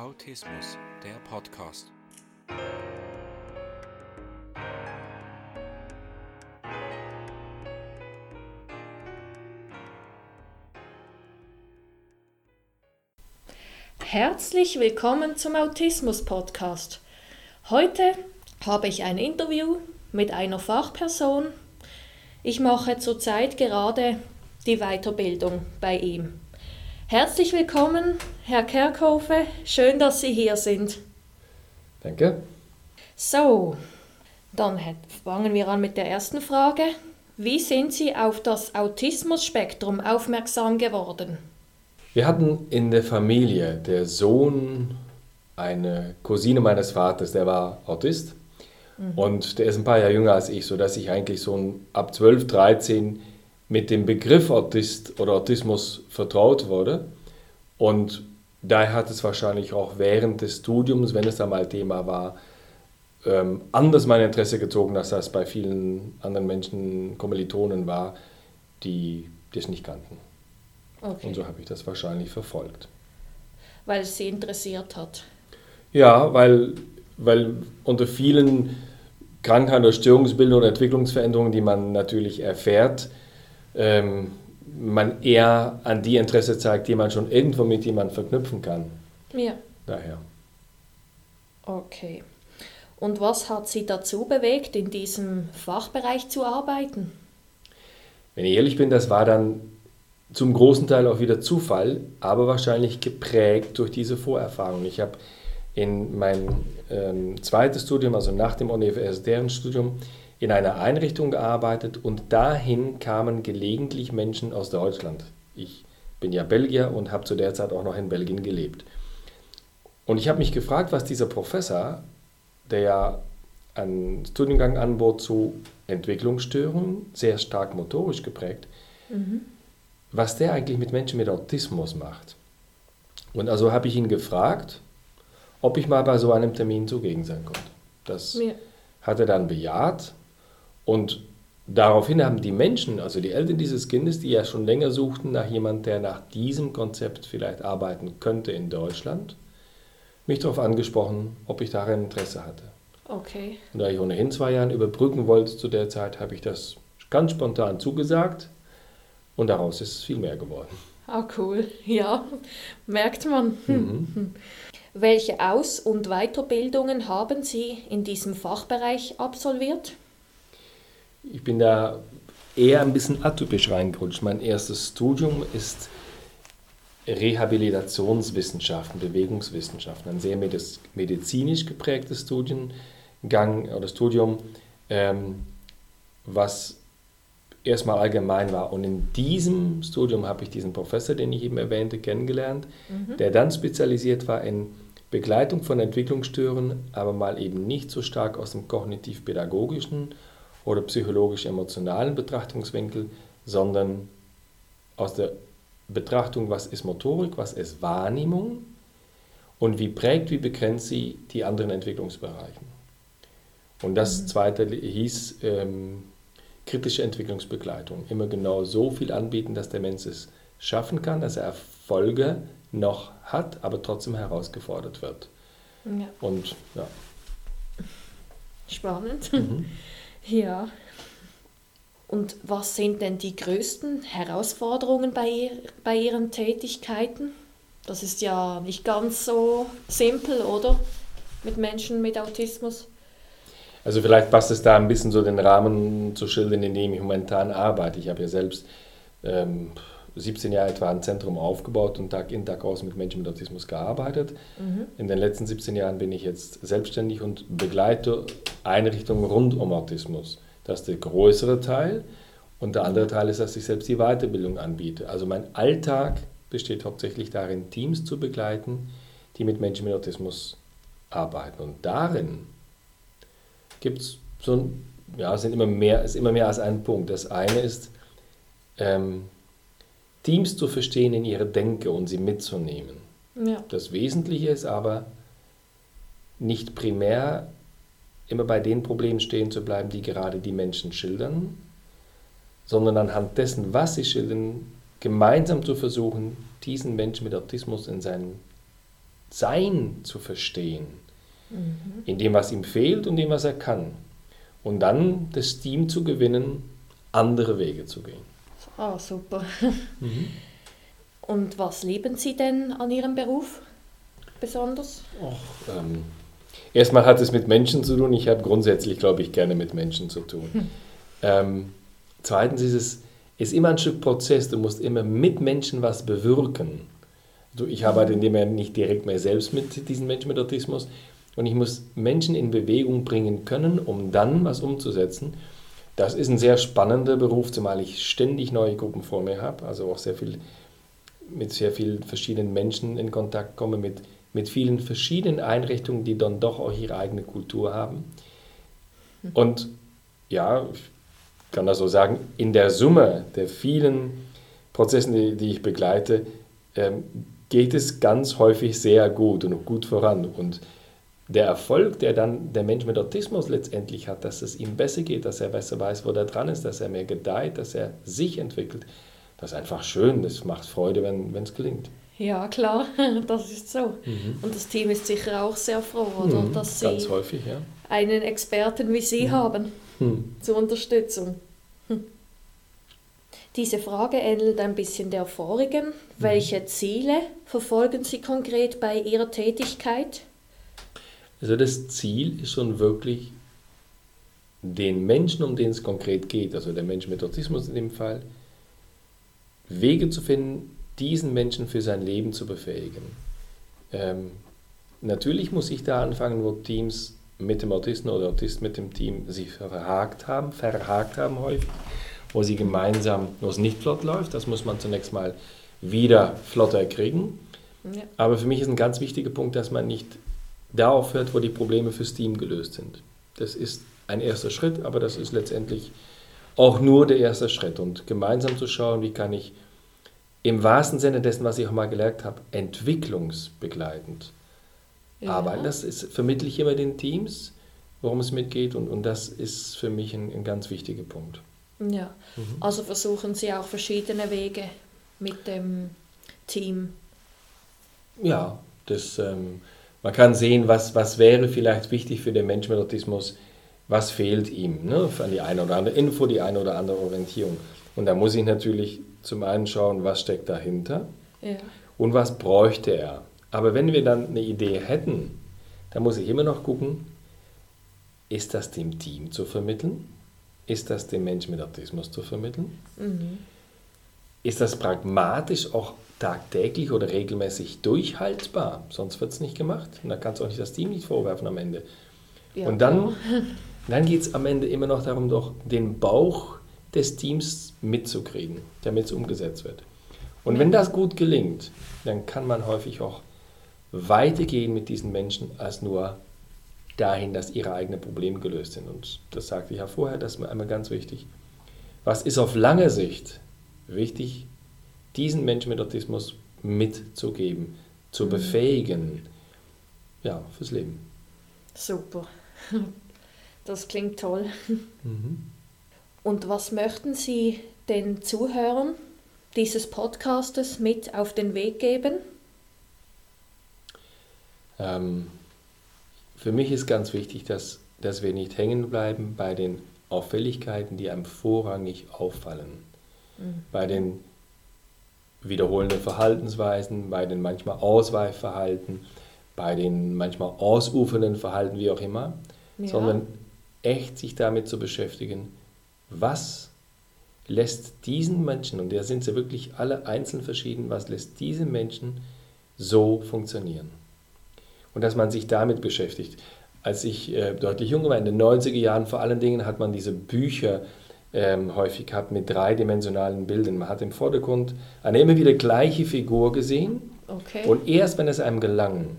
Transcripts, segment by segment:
Autismus, der Podcast. Herzlich willkommen zum Autismus Podcast. Heute habe ich ein Interview mit einer Fachperson. Ich mache zurzeit gerade die Weiterbildung bei ihm. Herzlich willkommen, Herr Kerkhofe. Schön, dass Sie hier sind. Danke. So, dann fangen wir an mit der ersten Frage. Wie sind Sie auf das Autismus-Spektrum aufmerksam geworden? Wir hatten in der Familie der Sohn, eine Cousine meines Vaters, der war Autist. Mhm. Und der ist ein paar Jahre jünger als ich, sodass ich eigentlich so ab 12, 13 mit dem Begriff Autist oder Autismus vertraut wurde. Und daher hat es wahrscheinlich auch während des Studiums, wenn es einmal Thema war, ähm, anders mein Interesse gezogen, als das bei vielen anderen Menschen, Kommilitonen war, die das nicht kannten. Okay. Und so habe ich das wahrscheinlich verfolgt. Weil es sie interessiert hat. Ja, weil, weil unter vielen Krankheiten oder Störungsbildungen und Entwicklungsveränderungen, die man natürlich erfährt, ähm, man eher an die Interesse zeigt, die man schon irgendwo mit jemandem verknüpfen kann. Ja. Daher. Okay. Und was hat Sie dazu bewegt, in diesem Fachbereich zu arbeiten? Wenn ich ehrlich bin, das war dann zum großen Teil auch wieder Zufall, aber wahrscheinlich geprägt durch diese Vorerfahrung. Ich habe in mein ähm, zweites Studium, also nach dem universitären Studium, in einer Einrichtung gearbeitet und dahin kamen gelegentlich Menschen aus Deutschland. Ich bin ja Belgier und habe zu der Zeit auch noch in Belgien gelebt. Und ich habe mich gefragt, was dieser Professor, der ja einen Studiengang anbot zu Entwicklungsstörungen, sehr stark motorisch geprägt, mhm. was der eigentlich mit Menschen mit Autismus macht. Und also habe ich ihn gefragt, ob ich mal bei so einem Termin zugegen sein konnte. Das ja. hat er dann bejaht und daraufhin haben die Menschen, also die Eltern dieses Kindes, die ja schon länger suchten nach jemandem, der nach diesem Konzept vielleicht arbeiten könnte in Deutschland, mich darauf angesprochen, ob ich daran Interesse hatte. Okay. Und da ich ohnehin zwei Jahre überbrücken wollte zu der Zeit, habe ich das ganz spontan zugesagt und daraus ist viel mehr geworden. Ah, cool. Ja, merkt man. Mhm. Welche Aus- und Weiterbildungen haben Sie in diesem Fachbereich absolviert? Ich bin da eher ein bisschen atypisch reingerutscht. Mein erstes Studium ist Rehabilitationswissenschaften, Bewegungswissenschaften, ein sehr medizinisch geprägtes Studiengang oder Studium, ähm, was erstmal allgemein war. Und in diesem Studium habe ich diesen Professor, den ich eben erwähnte, kennengelernt, mhm. der dann spezialisiert war in Begleitung von Entwicklungsstörungen, aber mal eben nicht so stark aus dem kognitiv-pädagogischen oder psychologisch-emotionalen Betrachtungswinkel, sondern aus der Betrachtung, was ist Motorik, was ist Wahrnehmung und wie prägt, wie begrenzt sie die anderen Entwicklungsbereiche. Und das mhm. zweite hieß ähm, kritische Entwicklungsbegleitung. Immer genau so viel anbieten, dass der Mensch es schaffen kann, dass er Erfolge noch hat, aber trotzdem herausgefordert wird. Ja. Und ja. Spannend. Mhm. Ja. Und was sind denn die größten Herausforderungen bei, bei Ihren Tätigkeiten? Das ist ja nicht ganz so simpel, oder? Mit Menschen mit Autismus. Also vielleicht passt es da ein bisschen so den Rahmen zu schildern, in dem ich momentan arbeite. Ich habe ja selbst ähm, 17 Jahre etwa ein Zentrum aufgebaut und Tag in, Tag aus mit Menschen mit Autismus gearbeitet. Mhm. In den letzten 17 Jahren bin ich jetzt selbstständig und begleite Einrichtungen rund um Autismus. Das ist der größere Teil. Und der andere Teil ist, dass ich selbst die Weiterbildung anbiete. Also mein Alltag besteht hauptsächlich darin, Teams zu begleiten, die mit Menschen mit Autismus arbeiten. Und darin gibt es so ein, ja, sind immer mehr, ist immer mehr als ein Punkt. Das eine ist, ähm, Teams zu verstehen in ihrer Denke und sie mitzunehmen. Ja. Das Wesentliche ist aber, nicht primär immer bei den Problemen stehen zu bleiben, die gerade die Menschen schildern, sondern anhand dessen, was sie schildern, gemeinsam zu versuchen, diesen Menschen mit Autismus in seinen Sein zu verstehen, mhm. in dem, was ihm fehlt und dem, was er kann. Und dann das Team zu gewinnen, andere Wege zu gehen. Ah, super. Mhm. Und was lieben Sie denn an Ihrem Beruf besonders? Och, ähm, erstmal hat es mit Menschen zu tun. Ich habe grundsätzlich, glaube ich, gerne mit Menschen zu tun. Hm. Ähm, zweitens ist es ist immer ein Stück Prozess. Du musst immer mit Menschen was bewirken. Also ich arbeite in dem ja nicht direkt mehr selbst mit diesen Menschen mit Autismus und ich muss Menschen in Bewegung bringen können, um dann was umzusetzen. Das ist ein sehr spannender Beruf, zumal ich ständig neue Gruppen vor mir habe, also auch sehr viel mit sehr vielen verschiedenen Menschen in Kontakt komme, mit, mit vielen verschiedenen Einrichtungen, die dann doch auch ihre eigene Kultur haben. Und ja, ich kann das so sagen, in der Summe der vielen Prozesse, die, die ich begleite, ähm, geht es ganz häufig sehr gut und gut voran. Und der Erfolg, der dann der Mensch mit Autismus letztendlich hat, dass es ihm besser geht, dass er besser weiß, wo er dran ist, dass er mehr gedeiht, dass er sich entwickelt, das ist einfach schön. Das macht Freude, wenn es gelingt. Ja, klar, das ist so. Mhm. Und das Team ist sicher auch sehr froh, oder? Mhm, dass Sie häufig, ja. einen Experten wie Sie mhm. haben hm. zur Unterstützung. Hm. Diese Frage ähnelt ein bisschen der vorigen. Mhm. Welche Ziele verfolgen Sie konkret bei Ihrer Tätigkeit? Also das Ziel ist schon wirklich den Menschen, um den es konkret geht, also der Mensch mit Autismus in dem Fall, Wege zu finden, diesen Menschen für sein Leben zu befähigen. Ähm, natürlich muss ich da anfangen, wo Teams mit dem Autisten oder Autist mit dem Team sich verhakt haben, verhakt haben häufig, wo sie gemeinsam, wo es nicht flott läuft, das muss man zunächst mal wieder flotter kriegen. Ja. Aber für mich ist ein ganz wichtiger Punkt, dass man nicht da aufhört, wo die Probleme fürs Team gelöst sind. Das ist ein erster Schritt, aber das ist letztendlich auch nur der erste Schritt. Und gemeinsam zu schauen, wie kann ich im wahrsten Sinne dessen, was ich auch mal gelernt habe, entwicklungsbegleitend ja. arbeiten. Das ist, vermittle ich immer den Teams, worum es mitgeht und, und das ist für mich ein, ein ganz wichtiger Punkt. Ja, mhm. also versuchen Sie auch verschiedene Wege mit dem Team. Ja, das, ähm, man kann sehen, was, was wäre vielleicht wichtig für den Menschen mit Autismus, was fehlt ihm, ne? an die eine oder andere Info, die eine oder andere Orientierung. Und da muss ich natürlich zum einen schauen, was steckt dahinter ja. und was bräuchte er. Aber wenn wir dann eine Idee hätten, dann muss ich immer noch gucken, ist das dem Team zu vermitteln? Ist das dem Menschen mit Autismus zu vermitteln? Mhm. Ist das pragmatisch auch tagtäglich oder regelmäßig durchhaltbar? Sonst wird es nicht gemacht. Und da kannst du auch nicht das Team nicht vorwerfen am Ende. Ja, und dann, dann geht es am Ende immer noch darum, doch den Bauch des Teams mitzukriegen, damit es umgesetzt wird. Und wenn das gut gelingt, dann kann man häufig auch weitergehen mit diesen Menschen als nur dahin, dass ihre eigenen Probleme gelöst sind. Und das sagte ich ja vorher, das ist mir einmal ganz wichtig. Was ist auf lange Sicht wichtig, diesen Menschen mit Autismus mitzugeben, zu mhm. befähigen, ja, fürs Leben. Super. Das klingt toll. Mhm. Und was möchten Sie den Zuhörern dieses Podcastes mit auf den Weg geben? Ähm, für mich ist ganz wichtig, dass, dass wir nicht hängen bleiben bei den Auffälligkeiten, die einem vorrangig auffallen. Mhm. Bei den wiederholenden Verhaltensweisen, bei den manchmal Ausweichverhalten, bei den manchmal ausufernden Verhalten, wie auch immer, ja. sondern echt sich damit zu beschäftigen, was lässt diesen Menschen, und da sind sie wirklich alle einzeln verschieden, was lässt diese Menschen so funktionieren? Und dass man sich damit beschäftigt. Als ich äh, deutlich jünger war, in den 90er Jahren vor allen Dingen, hat man diese Bücher ähm, häufig gehabt mit dreidimensionalen Bildern. Man hat im Vordergrund eine immer wieder gleiche Figur gesehen. Okay. Und erst wenn es einem gelang,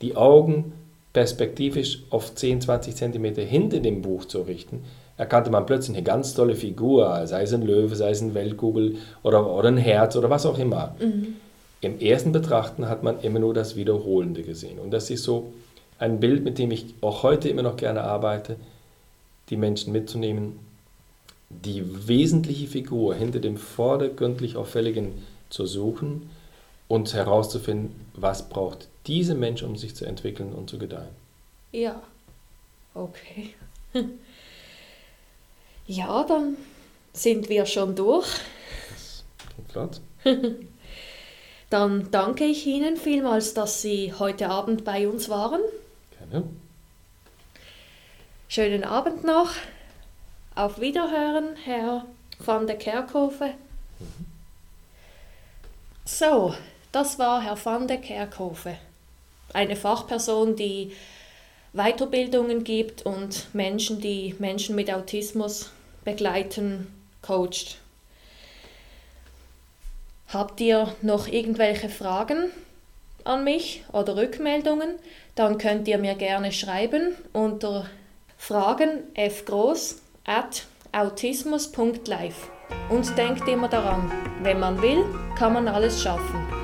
die Augen perspektivisch auf 10, 20 Zentimeter hinter dem Buch zu richten, erkannte man plötzlich eine ganz tolle Figur, sei es ein Löwe, sei es ein Weltkugel oder, oder ein Herz oder was auch immer. Mhm. Im ersten Betrachten hat man immer nur das Wiederholende gesehen. Und das ist so ein Bild, mit dem ich auch heute immer noch gerne arbeite, die Menschen mitzunehmen, die wesentliche Figur hinter dem vordergründlich Auffälligen zu suchen und herauszufinden, was braucht dieser Mensch, um sich zu entwickeln und zu gedeihen. Ja, okay. ja, dann sind wir schon durch. Das klingt flott. Dann danke ich Ihnen vielmals, dass Sie heute Abend bei uns waren. Gerne. Schönen Abend noch. Auf Wiederhören, Herr van der Kerkhofe. So, das war Herr van der Kerkhofe. Eine Fachperson, die Weiterbildungen gibt und Menschen, die Menschen mit Autismus begleiten, coacht. Habt ihr noch irgendwelche Fragen an mich oder Rückmeldungen? Dann könnt ihr mir gerne schreiben unter fragen fgroß at autismus.live. Und denkt immer daran, wenn man will, kann man alles schaffen.